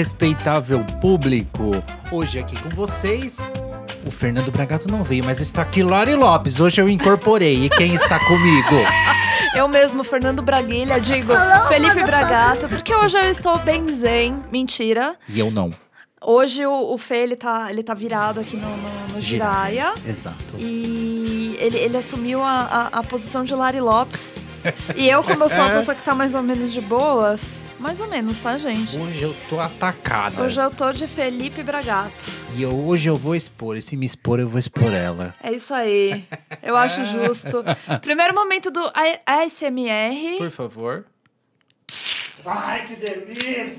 respeitável público. Hoje aqui com vocês, o Fernando Bragato não veio, mas está aqui Lori Lopes. Hoje eu incorporei. E quem está comigo? Eu mesmo, Fernando Braguilha, digo Felipe Bragato, porque hoje eu estou bem zen. Mentira. E eu não. Hoje o, o Fê, ele tá, ele tá virado aqui no, no, no Jiraya. Exato. E ele, ele assumiu a, a, a posição de Lari Lopes. E eu, como eu sou uma pessoa que tá mais ou menos de boas, mais ou menos, tá, gente? Hoje eu tô atacada. Hoje eu tô de Felipe Bragato. E eu- hoje eu vou expor. E se me expor, eu vou expor ela. É isso aí. Eu acho justo. Primeiro momento do ASMR. Por favor. Ai, que delícia!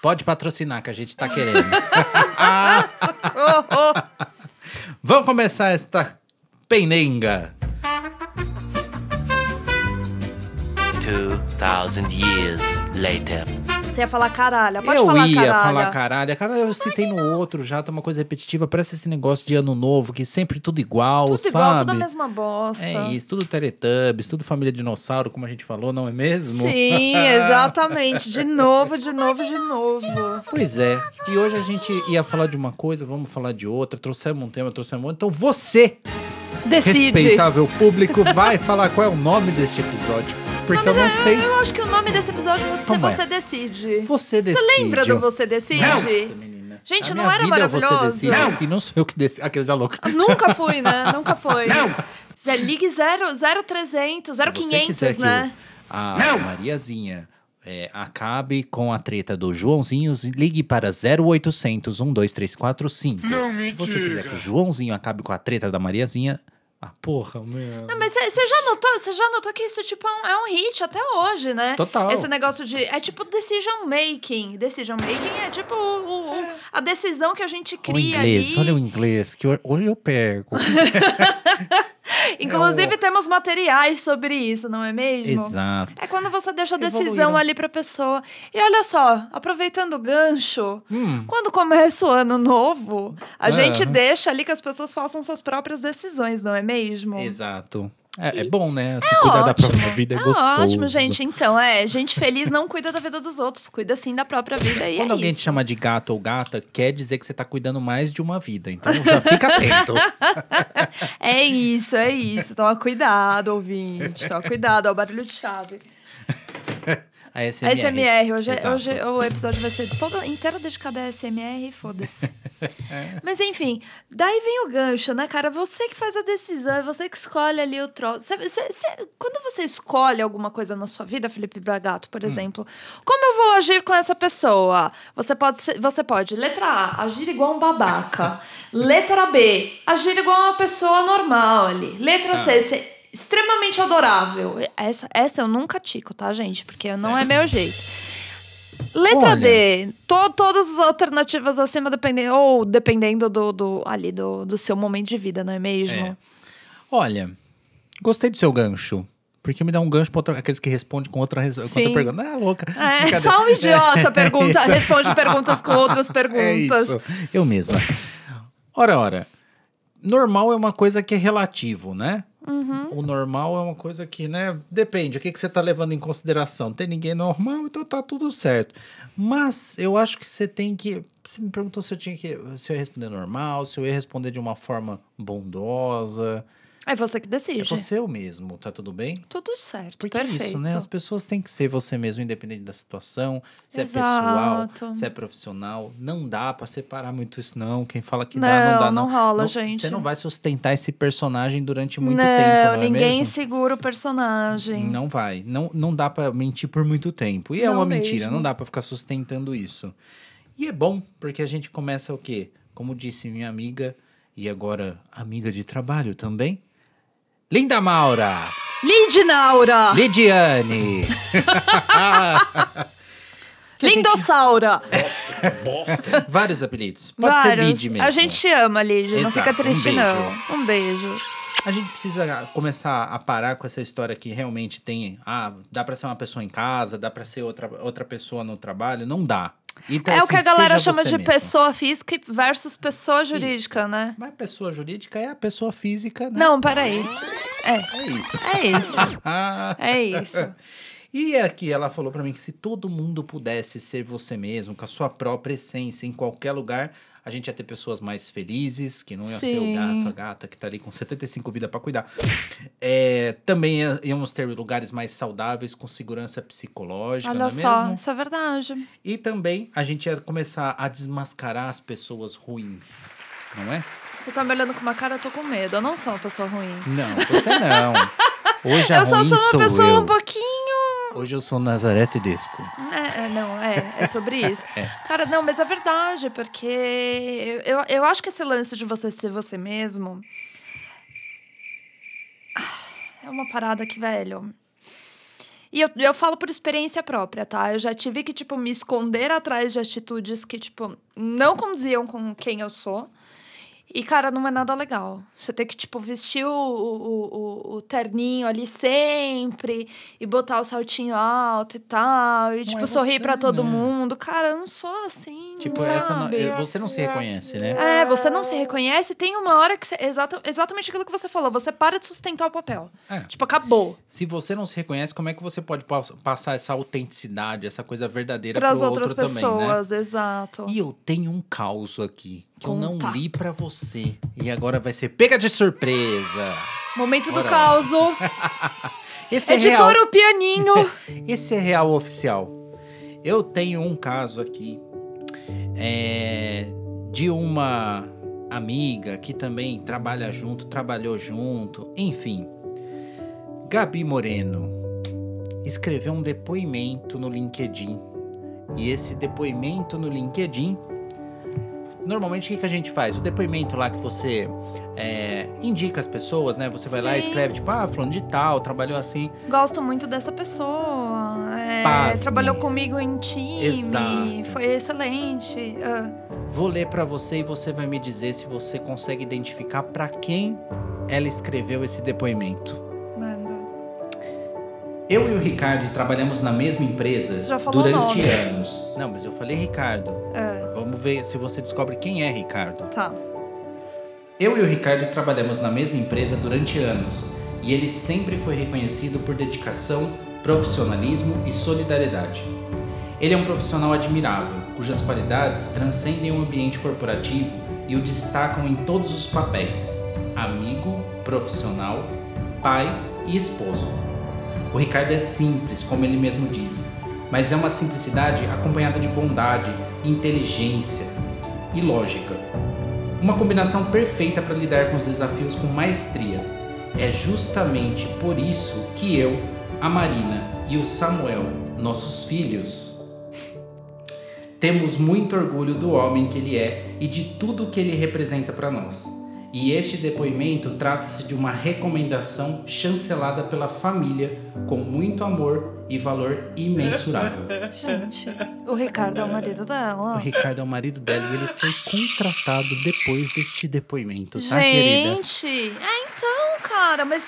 Pode patrocinar, que a gente tá querendo. Socorro! Vamos começar esta penenga. 2,000 years later. Você ia falar caralho. Pode eu falar ia caralho. falar caralho. Cara, eu citei no outro já, tá uma coisa repetitiva. Parece esse negócio de ano novo, que sempre tudo igual, Tudo sabe? igual, tudo a mesma bosta. É isso, tudo Teletubbies, tudo família dinossauro, como a gente falou, não é mesmo? Sim, exatamente. De novo, de novo, de novo. Pois é. E hoje a gente ia falar de uma coisa, vamos falar de outra. Trouxemos um tema, trouxemos outro. Então você, Decide. respeitável público, vai falar qual é o nome deste episódio. Porque eu não sei. Eu acho que o nome desse episódio pode ser Como é? Você Decide. Você decide. Você lembra do Você Decide? Nossa, menina. Gente, A não minha era vida é Você maravilhoso? decide, Não. E não sou eu que decido. Aqueles é louca. Nunca fui, né? Nunca foi. Não. Zé, ligue 0, 0300, Se você 0500, quiser que né? o- a Não. Mariazinha é, acabe com a treta do Joãozinho, ligue para 0800 12345. Não me Se você quiser que o Joãozinho acabe com a treta da Mariazinha. Ah, porra, meu. Não, mas você já notou, você já notou que isso tipo, é, um, é um hit até hoje, né? Total. Esse negócio de. É tipo decision making. Decision making é tipo o- o- a decisão que a gente O cria inglês, ali. olha o inglês, que hoje eu pego. Inclusive, É o- temos materiais sobre isso, não é mesmo? Exato. É quando você deixa a decisão Evoluíram. ali pra pessoa. E olha só, aproveitando o gancho, Hum. quando começa o ano novo, a Ah. gente deixa ali que as pessoas façam suas próprias decisões, não é mesmo? Exato. É, é bom, né? Se cuidar da Ótimo. própria vida é, é gostoso. ótimo, gente. Então, é, gente feliz não cuida da vida dos outros, cuida sim da própria vida e Quando é alguém isso. te chama de gato ou gata, quer dizer que você tá cuidando mais de uma vida. Então já fica atento. É isso, é isso. Toma cuidado, ouvinte. Toma cuidado, ó, o barulho de chave. A SMR. Hoje, é- hoje o episódio vai ser todo inteiro dedicado a ASMR, foda-se. Mas enfim, daí vem o gancho, né, cara? Você que faz a decisão, é você que escolhe ali o troço. Você- você- você- quando você escolhe alguma coisa na sua vida, Felipe Bragato, Hum. por exemplo, como eu vou agir com essa pessoa? Você pode, ser- você pode, letra A, agir igual um babaca. letra B, agir igual uma pessoa normal ali. Letra Ah. C, extremamente adorável. Essa, essa eu nunca tico, tá, gente? Porque não é meu jeito. Letra Olha. D, to- todas as alternativas acima, dependendo, ou dependendo do, do, ali, do, do seu momento de vida, não é mesmo? É. Olha, gostei do seu gancho. Porque me dá um gancho pra outra, aqueles que respondem com outra, res- com outra Sim. pergunta. Ah, louca. É, só um idiota pergunta, isso. responde perguntas com outras perguntas. É isso. Eu mesma. Ora, ora. Normal é uma coisa que é relativo, né? Uhum. O normal é uma coisa que, né? Depende. O que, que você tá levando em consideração? Tem ninguém normal, então tá tudo certo. Mas eu acho que você tem que. Você me perguntou se eu tinha que. Se eu ia responder normal, se eu ia responder de uma forma bondosa. É você que decide. É você eu mesmo, tá tudo bem? Tudo certo, Porque perfeito. é isso, né? As pessoas têm que ser você mesmo, independente da situação. Se é Exato. pessoal, se é profissional. Não dá pra separar muito isso, não. Quem fala que Não, dá, não dá, não não. rola, gente. Você não vai sustentar esse personagem durante muito não, tempo, não é ninguém segura o personagem. Não vai. Não, não dá pra mentir por muito tempo. E é Não uma mentira, mesmo. não dá pra ficar sustentando isso. E é bom, porque a gente começa o quê? Como disse minha amiga, e agora amiga de trabalho também, Linda Maura! Lidnaura! Lidiane! Que a gente- Lindossaura! Vários apelidos. Pode ser Vários. Lid mesmo. A gente te ama, Lid. Não fica um triste, beijo. não. Um beijo. A gente precisa começar a parar com essa história que realmente tem. Ah, dá pra ser uma pessoa em casa, dá pra ser outra, outra pessoa no trabalho. Não dá. Então, é o assim, que a galera chama de mesmo. pessoa física versus pessoa jurídica, né? Mas pessoa jurídica é a pessoa física, né? Não, peraí. É, É isso. é isso. É isso. E aqui ela falou pra mim que se todo mundo pudesse ser você mesmo, com a sua própria essência, em qualquer lugar, a gente ia ter pessoas mais felizes, que não ia ser o Sim. gato, a gata que tá ali com 75 vidas pra cuidar. É, também íamos ter lugares mais saudáveis, com segurança psicológica, não Olha é só, mesmo? isso é verdade. E também a gente ia começar a desmascarar as pessoas ruins, não é? Você tá me olhando com uma cara, eu tô com medo. Eu não sou uma pessoa ruim. Não, você não. Hoje a eu só ruim sou uma sou pessoa eu. um pouquinho. Hoje eu sou Nazaré Tedesco. É, é, não, é, é sobre isso. É. Cara, não, mas é verdade, porque eu, eu acho que esse lance de você ser você mesmo. É uma parada que, velho. E eu, eu falo por experiência própria, tá? Eu já tive que, tipo, me esconder atrás de atitudes que, tipo, não condiziam com quem eu sou. E, cara, não é nada legal. Você tem que, tipo, vestir o, o, o, o terninho ali sempre e botar o saltinho alto e tal. E, tipo, é sorrir pra todo né? mundo. Cara, eu não sou assim. Tipo, sabe? essa não- você não se reconhece, né? É, você não se reconhece. Tem uma hora que você. Exata, exatamente aquilo que você falou. Você para de sustentar o papel. É. Tipo, acabou. Se você não se reconhece, como é que você pode pas- passar essa autenticidade, essa coisa verdadeira Para para as outras pessoas, exato. Também, né? E eu tenho um caos aqui que eu não Conta. li pra você e agora vai ser pega de surpresa. Momento do Bora lá. caos. Esse é Editor real. o pianinho. Esse é real oficial. Eu tenho um caso aqui é, de uma amiga que também trabalha junto, trabalhou junto, enfim. Gabi Moreno escreveu um depoimento no LinkedIn. E esse depoimento no LinkedIn. Normalmente o que, que a gente faz? O depoimento lá que você é, indica as pessoas, né? Você vai lá e Sim. escreve, tipo, ah, fulano de tal, trabalhou assim. Gosto muito dessa pessoa. É, trabalhou comigo em time. Exato. Foi excelente. Ah, Vou ler pra você e você vai me dizer se você consegue identificar pra quem ela escreveu esse depoimento. Eu e o Ricardo trabalhamos na mesma empresa já falou durante nome. anos. Não, mas eu falei Ricardo. Ah, Vamos ver se você descobre quem é Ricardo. tá. Eu e o Ricardo trabalhamos na mesma empresa durante anos e ele sempre foi reconhecido por dedicação, profissionalismo e solidariedade. Ele é um profissional admirável, cujas qualidades transcendem o ambiente corporativo e o destacam em todos os papéis: amigo, profissional, pai e esposo. O Ricardo é simples, como ele mesmo diz, mas é uma simplicidade acompanhada de bondade, inteligência e lógica. Uma combinação perfeita para lidar com os desafios com maestria. É justamente por isso que eu, a Marina e o Samuel, nossos filhos, temos muito orgulho do homem que ele é e de tudo que ele representa para nós. E este depoimento trata-se de uma recomendação chancelada pela família com muito amor e valor imensurável. Gente, o Ricardo é o marido O dela. Ricardo é o marido dela e ele foi contratado depois deste depoimento, tá, querida? Gente, é então, cara, mas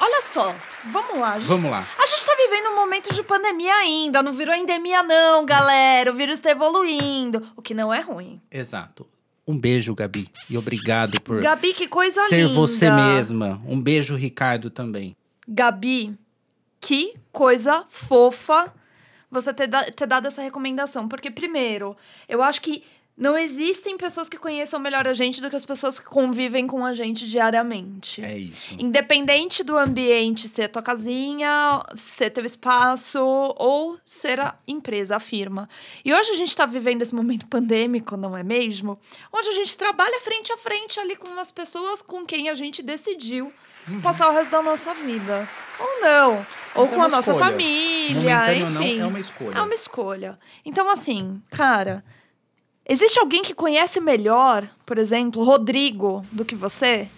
olha só, vamos lá. Gente, Vamos lá. A gente tá vivendo um momento de pandemia ainda, não virou endemia não, galera. O vírus tá evoluindo, o que não é ruim. Exato. Um beijo, Gabi. E obrigado por Gabi, que coisa ser linda. você mesma. Um beijo, Ricardo, também. Gabi, que coisa fofa você ter, ter dado essa recomendação. Porque, primeiro, eu acho que não existem pessoas que conheçam melhor a gente do que as pessoas que convivem com a gente diariamente. É isso. Independente do ambiente ser tua casinha, ser teu espaço ou ser a empresa, a firma. E hoje a gente tá vivendo esse momento pandêmico, não é mesmo? Onde a gente trabalha frente a frente ali com as pessoas com quem a gente decidiu passar o resto da nossa vida. Ou não. Ou Mas é com a uma nossa escolha. família, Momentâneo ou não, enfim. é uma escolha. É uma escolha. Então, assim, cara, existe alguém que conhece melhor, por exemplo, Rodrigo, do que você?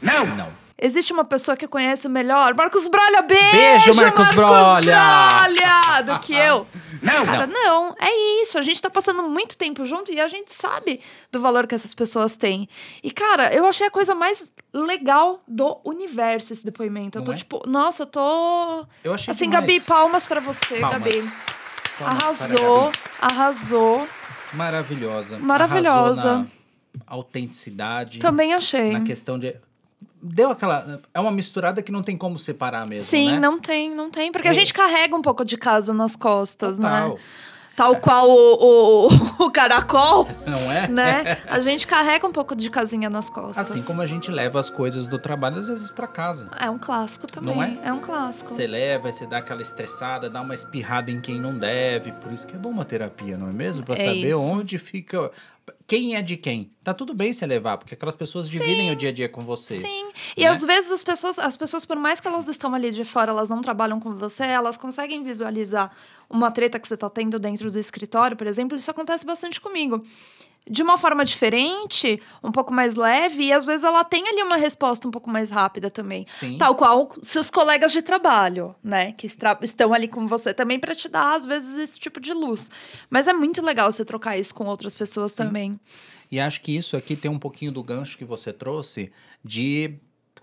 Não! Não. Existe uma pessoa que conhece melhor? Marcos Brolha, beijo! Beijo, Marcos Brolha! Brolha! Do que eu. Não! Cara, não. é isso. A gente tá passando muito tempo junto e a gente sabe do valor que essas pessoas têm. E, cara, eu achei a coisa mais legal do universo esse depoimento. Eu Não tô é? tipo, nossa, eu tô. Eu achei Assim, demais. Gabi, palmas pra você, Palmas. Gabi. Palmas para Arrasou, Gabi. arrasou. Maravilhosa. Maravilhosa. Autenticidade. Também achei. Na questão de. deu aquela. É uma misturada que não tem como separar mesmo. Sim, né? não tem, não tem. Porque a É. gente carrega um pouco de casa nas costas, Total. né? Tal qual o, o, o caracol, Não é? né? A gente carrega um pouco de casinha nas costas. Assim como a gente leva as coisas do trabalho, às vezes, pra casa. É um clássico também. Não é? é? um clássico. Você leva, você dá aquela estressada, dá uma espirrada em quem não deve. Por isso que é bom uma terapia, não é mesmo? Pra É saber isso. onde fica. Quem é de quem. Tá tudo bem você levar, porque aquelas pessoas dividem o dia a dia com você. Sim. E né? às vezes as pessoas, as pessoas, por mais que elas estão ali de fora, elas não trabalham com você, elas conseguem visualizar uma treta que você tá tendo dentro do escritório, por exemplo. Isso acontece bastante comigo. De uma forma diferente, um pouco mais leve, e às vezes ela tem ali uma resposta um pouco mais rápida também. Sim. Tal qual seus colegas de trabalho, né? Que estão ali com você também para te dar, às vezes, esse tipo de luz. Mas é muito legal você trocar isso com outras pessoas também. E acho que isso aqui tem um pouquinho do gancho que você trouxe de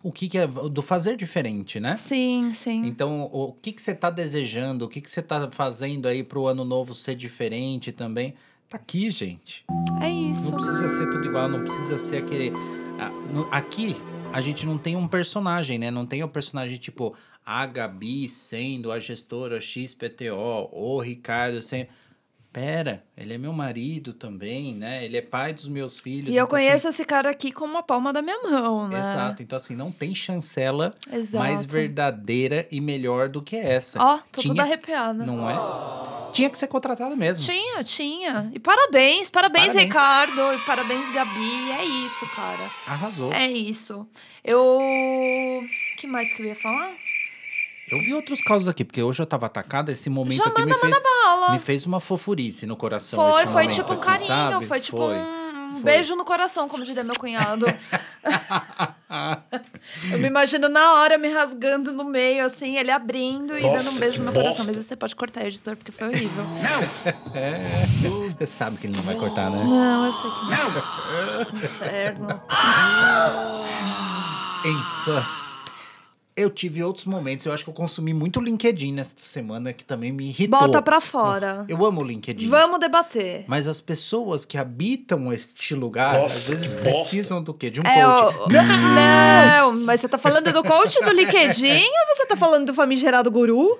o que, que é do fazer diferente, né? Sim, sim. Então, o que, que você tá desejando? O que, que você tá fazendo aí pro ano novo ser diferente também? Tá aqui, gente. É isso. Não precisa ser tudo igual, não precisa ser aquele. Aqui, a gente não tem um personagem, né? Não tem um personagem tipo a Gabi sendo a gestora XPTO, ou o Ricardo sendo. Pera, ele é meu marido também, né? Ele é pai dos meus filhos. E eu então, assim, conheço esse cara aqui como a palma da minha mão, né? Exato. Então, assim, não tem chancela Exato. mais verdadeira e melhor do que essa. Ó, tô Tinha- toda arrepiada. Não é? Tinha que ser contratada mesmo. Tinha, tinha. E parabéns, parabéns, Parabéns. Ricardo. E parabéns, Gabi. É isso, cara. Arrasou. É isso. Eu. O que mais que eu ia falar? Eu vi outros casos aqui, porque hoje eu tava atacada, esse momento Já aqui manda, me fez, bala. me fez uma fofurice no coração. Foi, esse foi tipo um aqui, carinho, sabe? foi tipo Foi. um Foi. beijo no coração, como diria meu cunhado. eu me imagino na hora me rasgando no meio, assim, ele abrindo e dando um beijo no meu coração. Mas você pode cortar, editor, porque foi horrível. Você sabe que ele não vai cortar, né? Não, eu sei que não. Inferno. Enfim. Eu tive outros momentos. Eu acho que eu consumi muito LinkedIn nesta semana, que também me irritou. Bota pra fora. Eu amo o LinkedIn. Vamos debater. Mas as pessoas que habitam este lugar, às vezes precisam do quê? De um É coach. o... Não, mas você tá falando do coach do LinkedIn ou você tá falando do famigerado guru?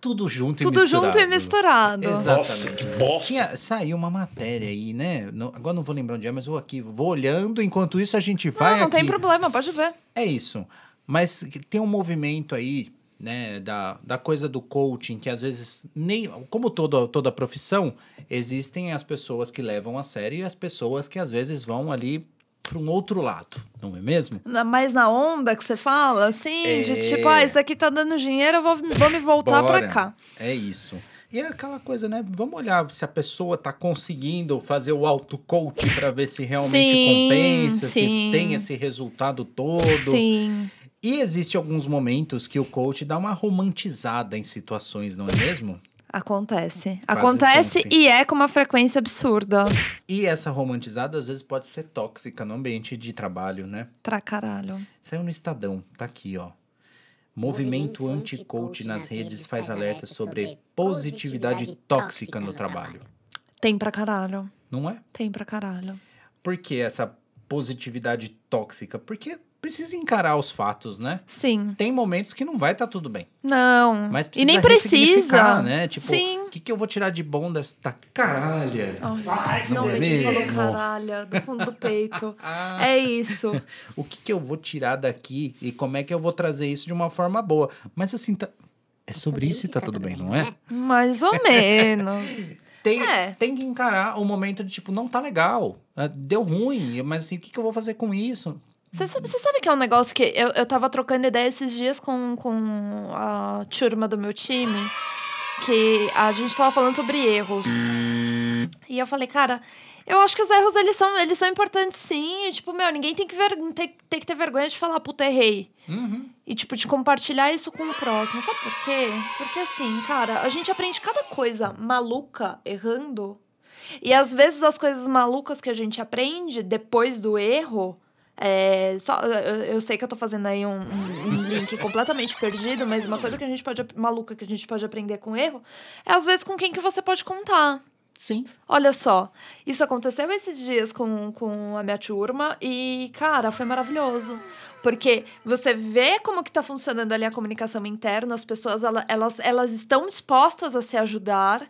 Tudo junto Tudo e misturado. junto e misturado. Exatamente. Bosta. Tinha, saiu uma matéria aí, né? Não- agora não vou lembrar onde é, mas vou aqui, vou olhando. Enquanto isso, a gente vai Não, não aqui. tem problema, pode ver. É isso. Mas tem um movimento aí, né, da, da coisa do coaching, que às vezes, nem como toda, toda profissão, existem as pessoas que levam a sério e as pessoas que às vezes vão ali para um outro lado, não é mesmo? Na- Mais na onda que você fala, assim, É. de tipo, ah, isso daqui tá dando dinheiro, eu vou, vou me voltar pra cá. É isso. E é aquela coisa, né? Vamos olhar se a pessoa tá conseguindo fazer o auto-coach para ver se realmente Sim, compensa, sim. se tem esse resultado todo. Sim. E existe alguns momentos que o coach dá uma romantizada em situações, não é mesmo? Acontece. Quase Acontece sempre. e é com uma frequência absurda. E essa romantizada às vezes pode ser tóxica no ambiente de trabalho, né? Pra caralho. Saiu no Estadão, tá aqui, ó. Movimento anti-coach nas redes faz alerta sobre positividade tóxica no trabalho. Tem pra caralho. Não é? Tem pra caralho. Por que essa positividade tóxica? Porque precisa encarar os fatos, né? Sim. Tem momentos que não vai estar tudo bem. Não. Mas e precisa nem ressignificar, precisa. né? Tipo, o que, que eu vou tirar de bom desta caralha? Ai, Não finalmente é falou mesmo? caralho, do fundo do peito. é isso. O que, que eu vou tirar daqui e como é que eu vou trazer isso de uma forma boa? Mas assim, tá... é sobre isso e tá tudo bem, não é? Mais ou menos. Tem, É. tem que encarar o momento de tipo, não tá legal, ah, deu ruim, mas assim, o que, que eu vou fazer com isso? Você sabe, você sabe que é um negócio que eu, eu tava trocando ideia esses dias com, com a turma do meu time, que a gente tava falando sobre erros. E eu falei, cara, eu acho que os erros, eles são, eles são importantes sim. E, tipo, meu, ninguém tem que, ver, tem, tem que ter vergonha de falar, puta, errei. E, tipo, de compartilhar isso com o próximo. Sabe por quê? Porque, assim, cara, a gente aprende cada coisa maluca errando. E, às vezes, as coisas malucas que a gente aprende depois do erro... É, só, eu, eu sei que eu tô fazendo aí um, um- um link completamente perdido, mas uma coisa que a gente pode... Maluca que a gente pode aprender com erro é, às vezes, com quem que você pode contar. Sim. Olha só, isso aconteceu esses dias com, com a minha turma e, cara, foi maravilhoso. Porque você vê como que tá funcionando ali a comunicação interna, as pessoas, ela- elas, elas estão dispostas a se ajudar.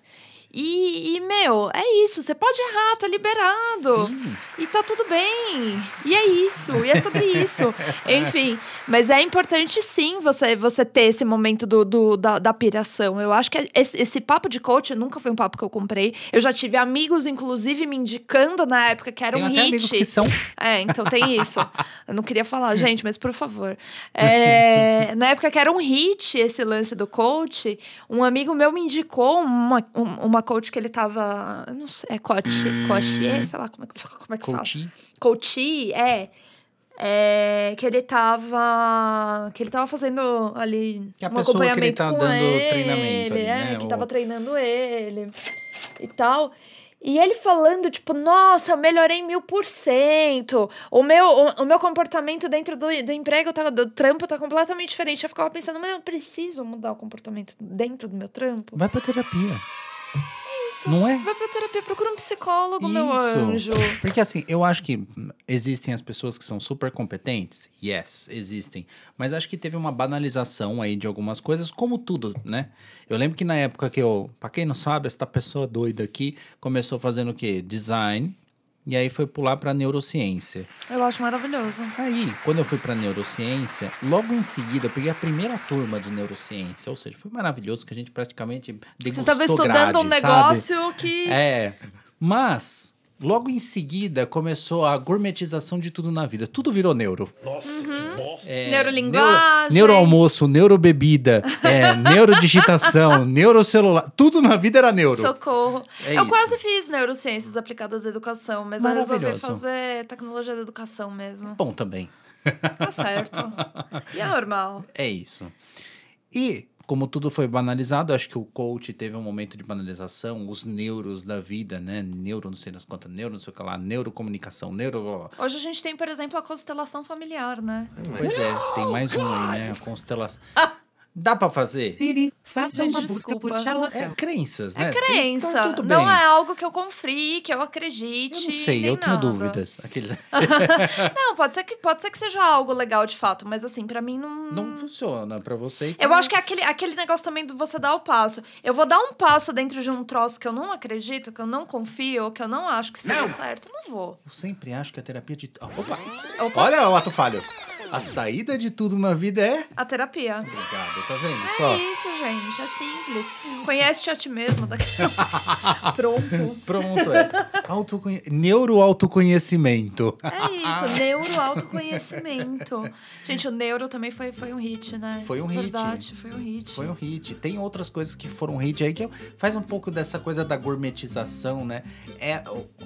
E, e, meu, é isso. Você pode errar, tá liberado. Sim. E tá tudo bem. E é isso. E é sobre isso. Enfim, mas é importante sim você, você ter esse momento do, do- da, da piração. Eu acho que esse, esse papo de coach nunca foi um papo que eu comprei. Eu já tive amigos, inclusive, me indicando na época que era Tem um até hit. amigos que são. É, então tem isso. Eu não queria falar, gente, mas por favor. É, na época que era um hit esse lance do coach, um amigo meu me indicou uma, um- uma coach que ele tava. Não sei, é coach, coach, é, sei lá como é que, como é que fala. Coaching. Coach, é. É, que ele tava. Que ele tava fazendo ali Que a um pessoa que ele tá dando ele, treinamento ali, é, né? que O- tava treinando ele e tal. E ele falando, tipo, nossa, eu melhorei mil por cento. O meu, o, o meu comportamento dentro do, do emprego, tá, do trampo, tá completamente diferente. Eu ficava pensando, mas eu preciso mudar o comportamento dentro do meu trampo. Vai pra terapia. Isso. Não é? Vai pra terapia, procura um psicólogo, meu Isso. anjo. Porque assim, eu acho que existem as pessoas que são super competentes. Yes, existem. Mas acho que teve uma banalização aí de algumas coisas, como tudo, né? Eu lembro que na época que eu, pra quem não sabe, essa pessoa doida aqui começou fazendo o quê? Design. E aí foi pular pra neurociência. Eu acho maravilhoso. Aí, quando eu fui pra neurociência, logo em seguida eu peguei a primeira turma de neurociência. Ou seja, foi maravilhoso que a gente praticamente Você degustou estava estudando grade, um sabe? negócio que. É. Mas, logo em seguida, começou a gourmetização de tudo na vida. Tudo virou neuro. É, Neurolinguagem. Neuro, neuroalmoço, neurobebida, é, neurodigitação, neurocelular. Tudo na vida era neuro. Socorro. É eu isso. quase fiz neurociências aplicadas à educação, mas eu resolvi fazer tecnologia da educação mesmo. Bom também. Tá certo. E é normal. É isso. E, como tudo foi banalizado, acho que o coach teve um momento de banalização, os neuros da vida, né? Neuro, não sei das quantas, neuro, não sei o que lá, neurocomunicação, neuro. blá, blá, blá. Hoje a gente tem, por exemplo, a constelação familiar, né? Pois é, tem mais um aí, né? A constelação. Dá pra fazer? Siri, faça Gente, uma busca desculpa. por Charlatão. É crenças, né? É crença. tá tudo não é algo que eu confie, que eu acredite. Eu não sei, nem eu tenho nada. dúvidas. Aqueles... Não, pode ser, que, pode ser que seja algo legal de fato, mas assim, pra mim não. não funciona pra você. então- Eu acho que é aquele, aquele negócio também do você dar o passo. Eu vou dar um passo dentro de um troço que eu não acredito, que eu não confio, que eu não acho que seja certo. Eu não vou. Eu sempre acho que a terapia de. Ah, Opa! Opa. Olha o ato falho. A saída de tudo na vida é. A terapia. Obrigado, tá vendo só? É isso, gente. É simples. Conhece-te a ti mesmo. Daquelas... Pronto. Pronto, é. Autoconhe... Neuroautoconhecimento. É isso. Neuro-autoconhecimento. Gente, o neuro também foi, foi um hit, né? Foi um hit. Verdade, foi um hit. Foi um hit. Tem outras coisas que foram hit aí que faz um pouco dessa coisa da gourmetização, né? É,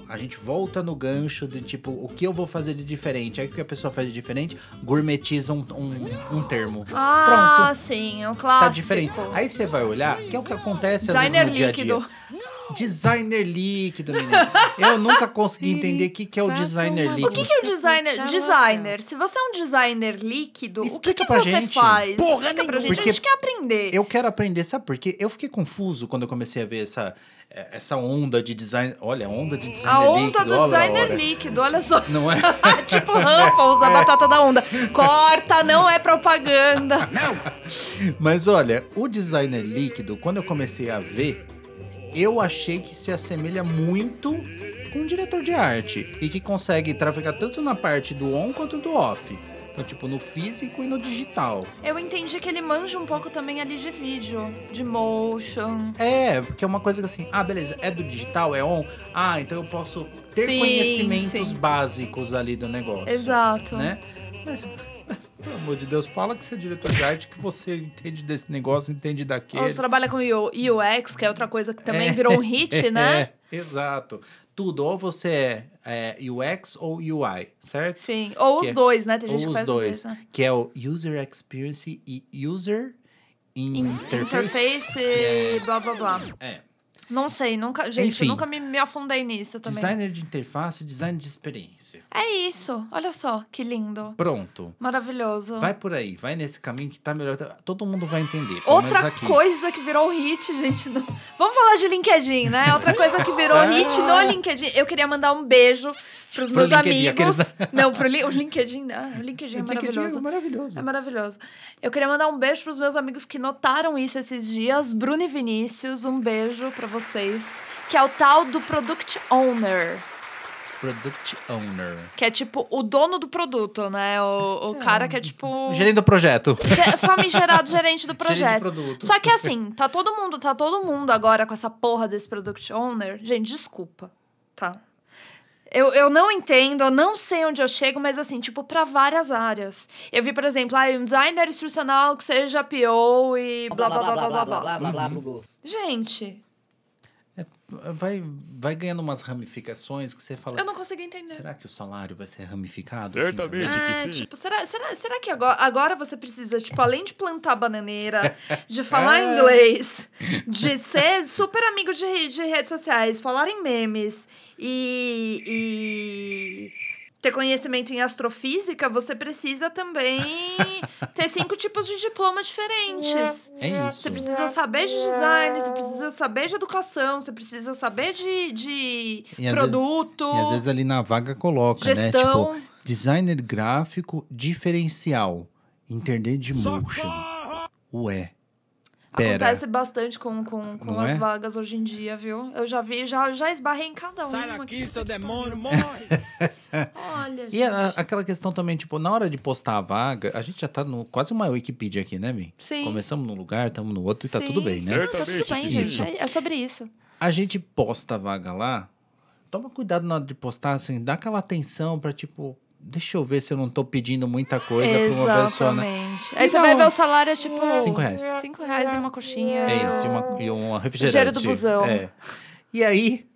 a gente volta no gancho de tipo, o que eu vou fazer de diferente? Aí o que a pessoa faz de diferente, gourmetiza um, um, um termo. Ah, Pronto. sim. É um clássico. Tá diferente. Aí você vai olhar, que é o que acontece às Designer vezes no dia a dia. Líquido. Designer líquido, menino. Eu nunca consegui entender o que, que é o designer uma O líquido. que, que é o designer? Designer. Se você é um designer líquido, Explica o que, que pra você gente. faz? Porra Explica pra gente. Porque a gente quer aprender. Eu quero aprender, sabe por quê? Eu fiquei confuso quando eu comecei a ver essa, eh, essa onda de design. Olha, onda de designer A onda líquido. do designer líquido, olha só. Não é? tipo Ruffles, a batata da onda. Corta, não é propaganda. Mas olha, o designer líquido, quando eu comecei a ver, eu achei que se assemelha muito com um diretor de arte e que consegue trafegar tanto na parte do on quanto do off. Então, tipo, no físico e no digital. Eu entendi que ele manja um pouco também ali de vídeo, de motion. É, porque é uma coisa que assim, ah, beleza, é do digital, é on. Ah, então eu posso ter Sim, conhecimentos sim. básicos ali do negócio. Exato. Né? Mas, pelo amor de Deus, fala que você é diretor de arte, que você entende desse negócio, entende daquele. Ou Você trabalha com UX, que é outra coisa que também É. virou um hit, né? É, exato. Tudo, ou você é, é UX ou UI, certo? Sim. Ou Que os é- dois, né? Tem ou gente que os faz dois, dois, né? que é o User Experience e User Interface. Interface É. e blá blá blá. É. Não sei, nunca. Gente, Enfim. nunca me, me afundei nisso também. Designer de interface, design de experiência. É isso. Olha só, que lindo. Pronto. Maravilhoso. Vai por aí, vai nesse caminho que tá melhor. Todo mundo vai entender. Outra coisa que virou hit, gente. não- Vamos falar de LinkedIn, né? Outra coisa que virou hit no LinkedIn. Eu queria mandar um beijo pros meus LinkedIn, amigos. aqueles- Não, pro li... o LinkedIn. Ah, o LinkedIn é O LinkedIn maravilhoso. é maravilhoso. É maravilhoso. Eu queria mandar um beijo pros meus amigos que notaram isso esses dias. Bruno e Vinícius, um beijo pra vocês. Que é o tal do Product Owner. Product Owner. Que é tipo o dono do produto, né? O, o cara que é tipo. Gerente do projeto. Ge- famigerado gerente do projeto. produto. Só que assim, tá todo mundo, tá todo mundo agora com essa porra desse product owner. Gente, desculpa, tá? Eu, eu não entendo, eu não sei onde eu chego, mas assim, tipo, pra várias áreas. Eu vi, por exemplo, ah, um designer instrucional que seja PO e blá blá blá blá blá blá. blá blá blá blá. Gente, Vai, vai ganhando umas ramificações que você fala. eu não consigo entender. Será que o salário vai ser ramificado? Certamente. Assim? É, que sim. tipo, será, será, será que agora, agora você precisa, tipo, além de plantar bananeira, de falar inglês, de ser super amigo de, de redes sociais, falar em memes e, e ter conhecimento em astrofísica, você precisa também ter cinco tipos de diploma diferentes. É isso. Você precisa saber de design, você precisa saber de educação, você precisa saber de, de E às produto. E às vezes ali na vaga coloca, né? Gestão. Tipo, designer gráfico diferencial. Entender de motion. Ué. Pera. Acontece bastante com, com, com Não as é? vagas hoje em dia, viu? Eu já vi, já, já esbarrei em cada uma. Sai aqui. daqui, seu demônio, morre! Olha, E a- aquela questão também, tipo, na hora de postar a vaga, a gente já tá no quase uma Wikipedia aqui, né, Mi? Sim. Começamos num lugar, estamos no outro e tá Sim. tudo bem, né? Não, tá tudo bem, gente. É, é sobre isso. A gente posta a vaga lá, toma cuidado na hora de postar, assim, dá aquela atenção pra, tipo, deixa eu ver se eu não tô pedindo muita coisa pra uma pessoa, né? Exatamente. Aí você vai um- ver o salário é tipo... Cinco reais. Cinco reais e uma coxinha. É isso, e uma, e uma refrigerante. Cheiro do busão. É. E aí,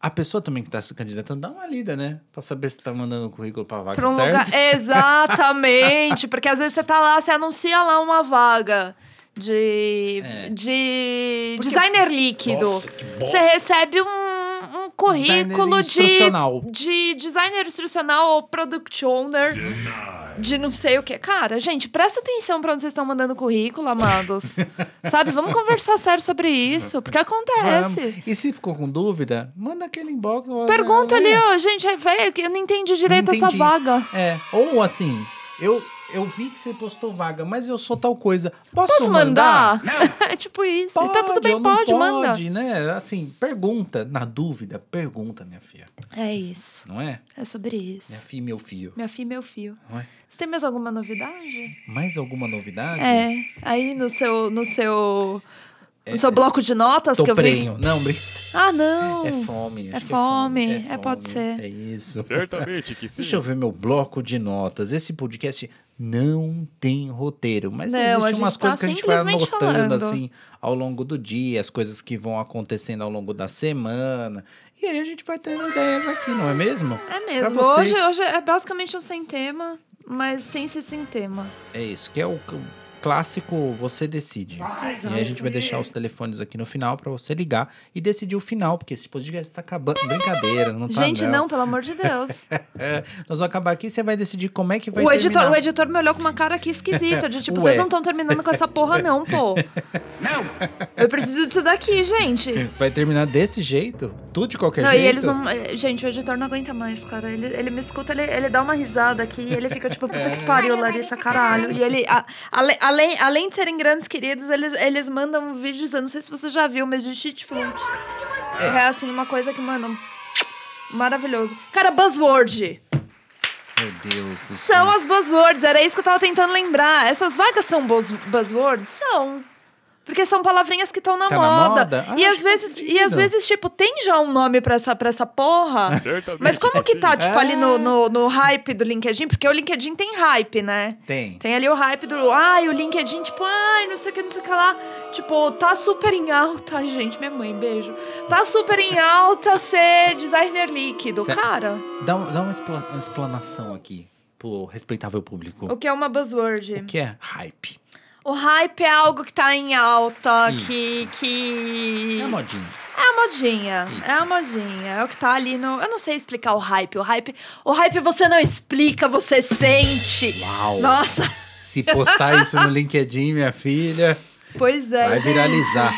a pessoa também que tá se candidatando, dá uma lida, né? Pra saber se tá mandando o currículo pra vaga Pra um certa. lugar... Exatamente. Porque às vezes você tá lá, você anuncia lá uma vaga de, É. de designer líquido. Você recebe um, currículo de, instrucional. de designer instrucional ou product owner. De não sei o que. Cara, gente, presta atenção pra onde vocês estão mandando currículo, amados. Sabe? Vamos conversar sério sobre isso. Porque acontece. Vamos. E se ficou com dúvida, manda aquele inbox. Pergunta ali, ó, gente, é, véi, eu não entendi direito Não essa entendi. vaga. É, ou assim, eu, eu vi que você postou vaga, mas eu sou tal coisa. Posso, Posso mandar? é tipo isso. e tá tudo bem, não pode, manda. Pode, né? Assim, pergunta. Na dúvida, pergunta, minha filha. É isso. Não é? É sobre isso. Minha filha e meu filho. Minha filha e meu fio. Não é? Você tem mais alguma novidade? Mais alguma novidade? É. Aí no seu. No seu. No seu bloco de notas que eu vi. Toprenho. Não, brin- Ah, não. é fome. É acho que fome, É é, pode fome. ser. É isso. Certamente que sim. Deixa eu ver meu bloco de notas. Esse podcast não tem roteiro, mas Não, existem umas tá coisas que a gente vai anotando falando. assim ao longo do dia, as coisas que vão acontecendo ao longo da semana. E aí a gente vai tendo ideias aqui, não é mesmo? É mesmo. você- Hoje, hoje é basicamente um sem tema, mas sem ser sem tema. É isso, que é o clássico você decide. E aí a gente vai deixar os telefones aqui no final pra você ligar e decidir o final, porque esse podcast tá acabando. Brincadeira, não tá gente, não. pelo amor de Deus. É, nós vamos acabar aqui e você vai decidir como é que vai o, editor, terminar. o editor me olhou com uma cara aqui esquisita, de tipo, Ué. vocês não estão terminando com essa porra, não, pô. Não! Eu preciso disso daqui, gente. Vai terminar desse jeito? Tudo de qualquer Não, jeito? e eles não. eh, Gente, o editor não aguenta mais, cara. Ele, ele me escuta, ele, ele dá uma risada aqui e ele fica tipo, puta que pariu, Larissa, caralho. E ele, a- ale- além, além de serem grandes queridos, eles, eles mandam vídeos, eu não sei se você já viu, mas de cheat flute. É. assim, uma coisa que, mano. Maravilhoso. Cara, buzzword. Meu Deus do São céu. as buzzwords, era isso que eu tava tentando lembrar. Essas vagas são buzz, buzzwords? São. Porque são palavrinhas que estão na Tá na moda. Ah, e, às vezes, e às vezes, tipo, tem já um nome pra essa, pra essa porra. Certamente Mas como que tá, tipo, ali no, É. no, no hype do LinkedIn? Porque o LinkedIn tem hype, né? Tem. Tem ali o hype do, ai, o LinkedIn, tipo, ai, não sei o que, não sei o que lá. Tipo, tá super em alta. Ai, gente, minha mãe, beijo. Tá super em alta ser designer líquido. Cê- Cara, Dá, um- dá uma, expla- uma explanação aqui pro respeitável público. o que é uma buzzword? O que é hype? O hype é algo que tá em alta, Isso. que. que... É a modinha. É a modinha. Isso. É a modinha. É o que tá ali no. Eu não sei explicar o hype. O hype. O hype você não explica, você sente. Uau. Nossa. Se postar isso no LinkedIn, minha filha, Pois é. vai gente. viralizar.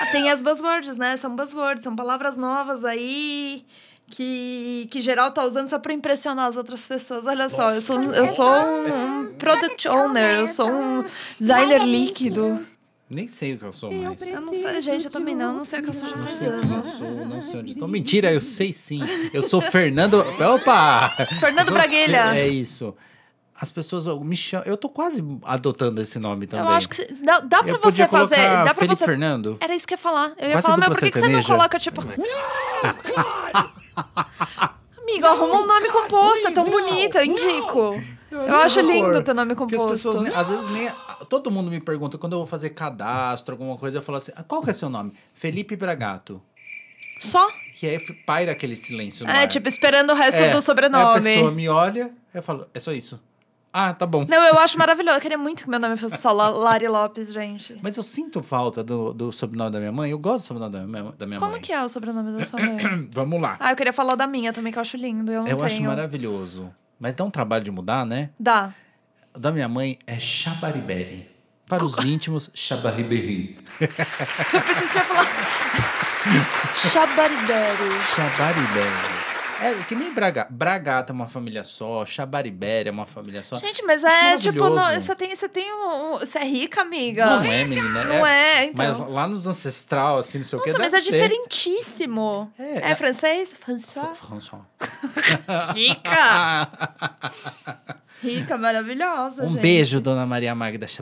Ah, Tem as buzzwords, né? São buzzwords, são palavras novas aí que, que geral tá usando só pra impressionar as outras pessoas. Olha só, eu sou, eu sou um, um product owner, eu sou um designer líquido. Nem sei o que eu sou mais. Eu não sei, gente, eu também não, não sei o que eu sou já Não sei o que eu sou, não sei onde estou. Mentira, eu sei sim. Eu sou Fernando. Opa! Fernando Braguilha. É isso. As pessoas me chamam. Eu tô quase adotando esse nome também. Eu acho que dá, dá pra Eu você podia fazer. Dá pra Felipe você. Fernando. Era isso que eu ia falar. Eu ia Quase falar, dupla por que, que você não coloca, tipo. Amigo, arruma um nome composto, é tão bonito, eu indico. Eu acho lindo teu nome Porque as composto. pessoas, né, às vezes, nem. Todo mundo me pergunta, quando eu vou fazer cadastro, alguma coisa, eu falo assim: "Ah, qual que é seu nome? Felipe Bragato. Só? E aí paira aquele silêncio É, ar. tipo, esperando o resto É, do Aí a sobrenome. pessoa me olha, eu falo: é só isso. Ah, tá bom. Não, eu acho maravilhoso. Eu queria muito que meu nome fosse só La- Lari Lopes, gente. Mas eu sinto falta do, do sobrenome da minha mãe. Eu gosto do sobrenome da minha, da minha Como mãe. que é o sobrenome da sua mãe? Vamos lá. Ah, eu queria falar da minha também, que eu acho lindo. Eu não eu tenho. acho maravilhoso. Mas dá um trabalho de mudar, né? Dá. O da minha mãe é Chabariberi. Para os íntimos, Chabariberi. Eu pensei que você ia falar. Chabariberi. Chabariberi. É que nem Braga. Bragata é uma família só, Chabariberi é uma família só. Gente, mas Acho é tipo, não, você tem, você tem um, Você é rica, amiga. Não é, menina. Não é, então. Mas lá nos ancestral, assim, não sei o que, Nossa, mas é ser. diferentíssimo. É, É, é- francês? François? François. Rica! Rica, maravilhosa, Um gente. beijo, dona Maria Magda.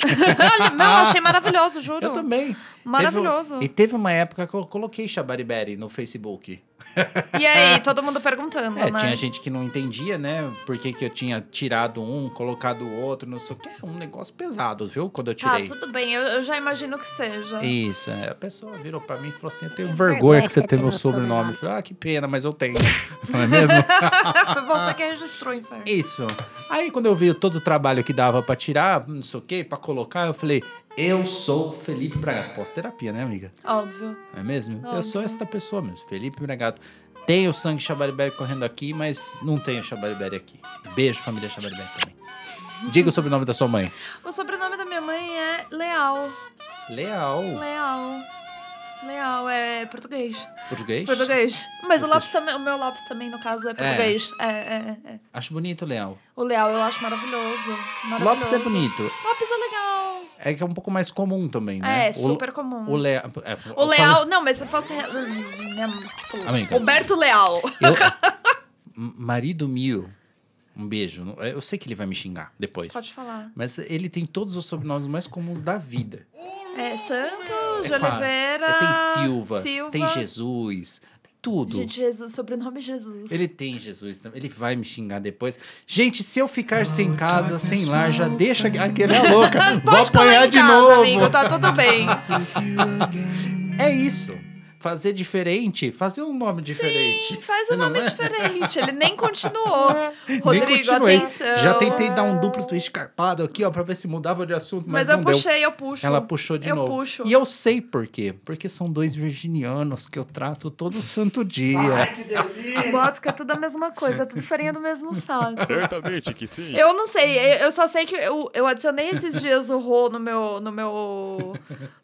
Olha, Não, eu achei maravilhoso, juro. Eu também. Maravilhoso. Teve- e teve uma época que eu coloquei Chabariberi no Facebook. E aí, todo mundo perguntando, É, né? tinha gente que não entendia, né? Por que, que eu tinha tirado um, colocado o outro, não sei o que. É um negócio pesado, viu? Quando eu Tá, tirei. tudo bem, eu, eu já imagino que seja. Isso, é. A pessoa virou pra mim e falou assim: Eu tenho vergonha que você tem meu sobrenome. Eu falei, ah, que pena, mas eu tenho. Não é mesmo? Foi você que registrou, inferno. Isso. Aí quando eu vi todo o trabalho que dava pra tirar, não sei o que, pra colocar, eu falei: Eu sou Felipe Bragato. Pós-terapia, né, amiga? Óbvio. Não é mesmo? Eu sou essa pessoa mesmo, Felipe Bragato. Tenho sangue Chabariberi correndo aqui, mas não tenho Chabariberi aqui. Beijo, família Chabariberi também. Diga o sobrenome da sua mãe. O sobrenome da minha mãe é Leal. Leal. Leal. Leal é português. Português? Português. Mas o lápis também, o meu lápis também, no caso, é português. É, é, é. Acho bonito, Leal. O Leal eu acho maravilhoso. maravilhoso. Lápis é bonito. Lápis é legal. É que é um pouco mais comum também, né? É, super comum. O Leal. é, O Leal, falo- não, mas se fosse. Tipo, Amiga. Roberto Leal. Eu, marido Mio, um beijo. Eu sei que ele vai me xingar depois. Pode falar. Mas ele tem todos os sobrenomes mais comuns da vida. É Santos, de É, Oliveira. é, tem Silva, Silva. tem Jesus, tem tudo. Gente, Jesus, sobrenome Jesus. Ele tem Jesus também. Ele vai me xingar depois. Gente, se eu ficar sem casa, sem lar, já deixa aquele é louca. Vou apanhar de casa, novo. amigo, tá tudo bem. É isso. Fazer diferente, fazer um nome diferente. Sim, faz um Não nome é? diferente. Ele nem continuou. Nem Rodrigo, continuei. atenção. Já tentei dar um duplo twist carpado aqui, ó, pra ver se mudava de assunto, mas, Mas, eu deu. puxei, eu puxo. Ela puxou de eu novo. puxo. E eu sei por quê. Porque são dois virginianos que eu trato todo santo dia. Que delícia! Botos que é tudo a mesma coisa, é tudo farinha do mesmo saco. Certamente que sim. Eu não sei, eu- eu só sei que eu, eu adicionei esses dias o Rô no meu, no meu,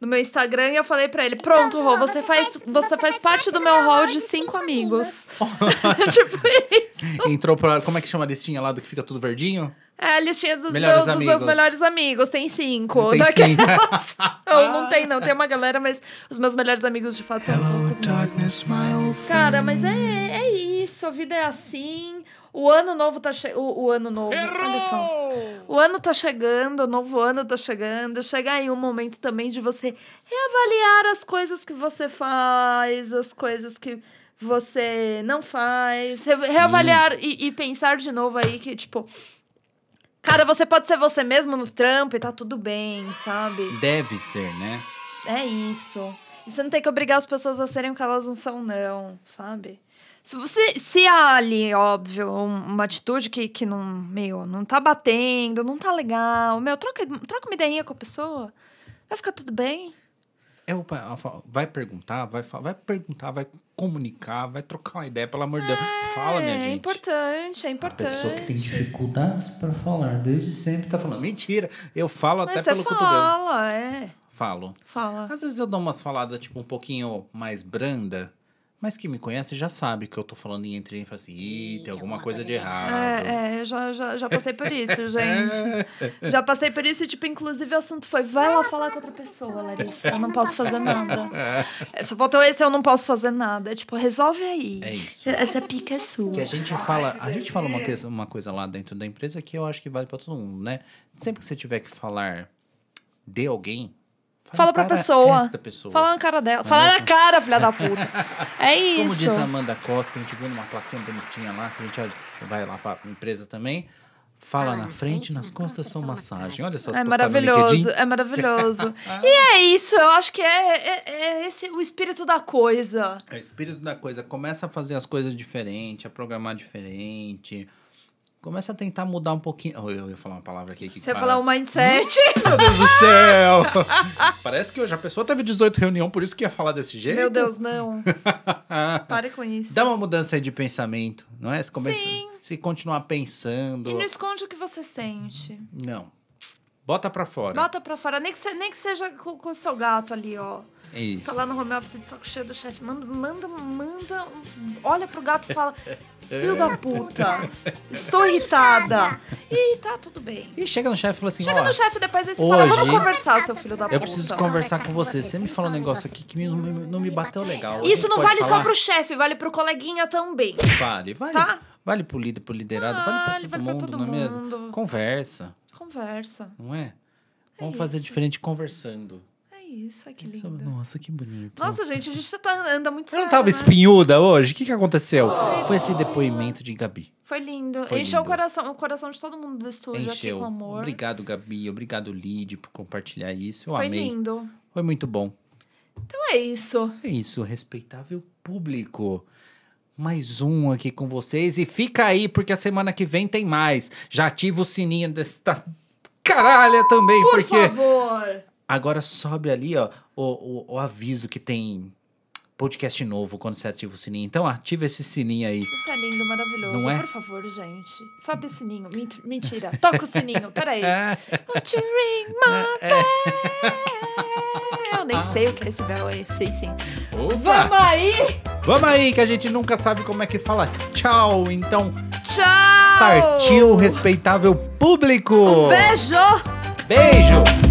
no meu Instagram e eu falei pra ele, pronto, Rô, você faz, você faz parte do meu hall de cinco amigos. tipo isso. Entrou pra. Como é que chama a listinha lá do que fica tudo verdinho? É a listinha dos, Melhores meus, dos meus melhores amigos, tem cinco. Tem Daquelas- não, não tem não, tem uma galera, mas os meus melhores amigos de fato são poucos mesmo. Cara, mas é, é isso, a vida é assim. O ano novo tá chegando. O, ano novo, olha só. O ano tá chegando, o novo ano tá chegando. Chega aí um momento também de você reavaliar as coisas que você faz, as coisas que você não faz. Re- reavaliar e, e pensar de novo aí que, tipo. Cara, você pode ser você mesmo no trampo e tá tudo bem, sabe? Deve ser, né? É isso. E você não tem que obrigar as pessoas a serem o que elas não são, não, sabe? Se você. Se há ali, óbvio, um- uma atitude que, que não, meio, não tá batendo, não tá legal, meu, troca, troca uma ideinha com a pessoa. Vai ficar tudo bem. É fala, vai perguntar, vai, vai perguntar, vai comunicar, vai trocar uma ideia, pelo amor de Deus. Fala, minha é gente. importante, é A importante. pessoa que tem dificuldades para falar, desde sempre tá falando. Mentira, eu falo Mas até você pelo cotovelo. fala, é. Falo. Fala. Às vezes eu dou umas faladas, tipo, um pouquinho mais branda, mas quem me conhece já sabe que eu tô falando em entre e fala assim, Ih, tem alguma coisa de errado. É, é, eu já, já, já passei por isso, gente. Já passei por isso e, tipo, inclusive o assunto foi: vai lá falar com outra pessoa, Larissa. Eu não posso fazer nada. É, Só faltou esse eu não posso fazer nada. É, Tipo, resolve aí. É isso. Essa pica é sua. Que a gente fala, a gente fala uma coisa, uma coisa lá dentro da empresa que eu acho que vale pra todo mundo, né? Sempre que você tiver que falar de alguém, fale Fala pra para pessoa. esta pessoa. Fala na cara dela. Fala na cara, filha da puta. É isso. Como disse a Amanda Costa, que a gente viu numa plaquinha bonitinha lá, que a gente vai lá pra empresa também. Fala na frente, nas costas são massagem. Olha essas É maravilhoso, é maravilhoso. e é isso, eu acho que é, é, é esse o espírito da coisa. É o espírito da coisa. Começa a fazer as coisas diferente, a programar diferente. Começa a tentar mudar um pouquinho. Oh, eu ia falar uma palavra aqui que. Você ia falar um mindset. Meu Deus do céu! Parece que hoje a pessoa teve 18 reunião, por isso que ia falar desse jeito. Meu Deus, não. Pare com isso. Dá uma mudança aí de pensamento, não é? Se, começa, Sim. se continuar pensando. E não esconde o que você sente. Não. Bota pra fora. Bota pra fora, nem que, se- nem que seja com, com o seu gato ali, ó. É isso. Você tá lá no home office de saco cheio do chefe. Manda, manda, manda. Olha pro gato e fala: Filho da puta, estou irritada. E tá tudo bem. E chega no chefe e fala assim: Chega ó, no chefe depois aí você fala: hoje Vamos conversar, seu filho da puta. eu preciso conversar com você. Você me falou um negócio aqui que não, me- não me bateu legal. Isso não vale só falar? pro chefe, vale pro coleguinha também. Vale, vale. Tá? Vale pro líder, pro liderado, vale, pra Vale, todo vale pra mundo, todo não é mesmo? mundo. Conversa, Conversa. não é? Vamos fazer diferente conversando. É isso, ai que lindo. Nossa, que bonito. Nossa, gente, a gente tá, anda muito Você não sério, tava né? espinhuda hoje? O que, que aconteceu? Foi esse depoimento de Gabi. Foi lindo. Foi Encheu o lindo. coração, o coração de todo mundo do estúdio aqui Encheu. com amor. Obrigado, Gabi. Obrigado, Lid, por compartilhar isso. Eu Foi amei. lindo. Foi muito bom. Então é isso. É isso, respeitável público. Mais um aqui com vocês. E fica aí, porque a semana que vem tem mais. Já ativa o sininho desta caralha também, Por porque favor. Agora sobe ali, ó, o, o, o aviso que tem podcast novo quando você ativa o sininho. Então ativa esse sininho aí. Isso é lindo, maravilhoso. Não é? Por favor, gente. Sobe o sininho. Ment- Mentira. Toca o sininho. Peraí. É. Won't you ring my bell? Eu nem sei o que é esse bell aí. Sei sim. Opa! Vamos aí! Vamos aí, que a gente nunca sabe como é que fala tchau. Então, Tchau! partiu, respeitável público! Beijo! Beijo!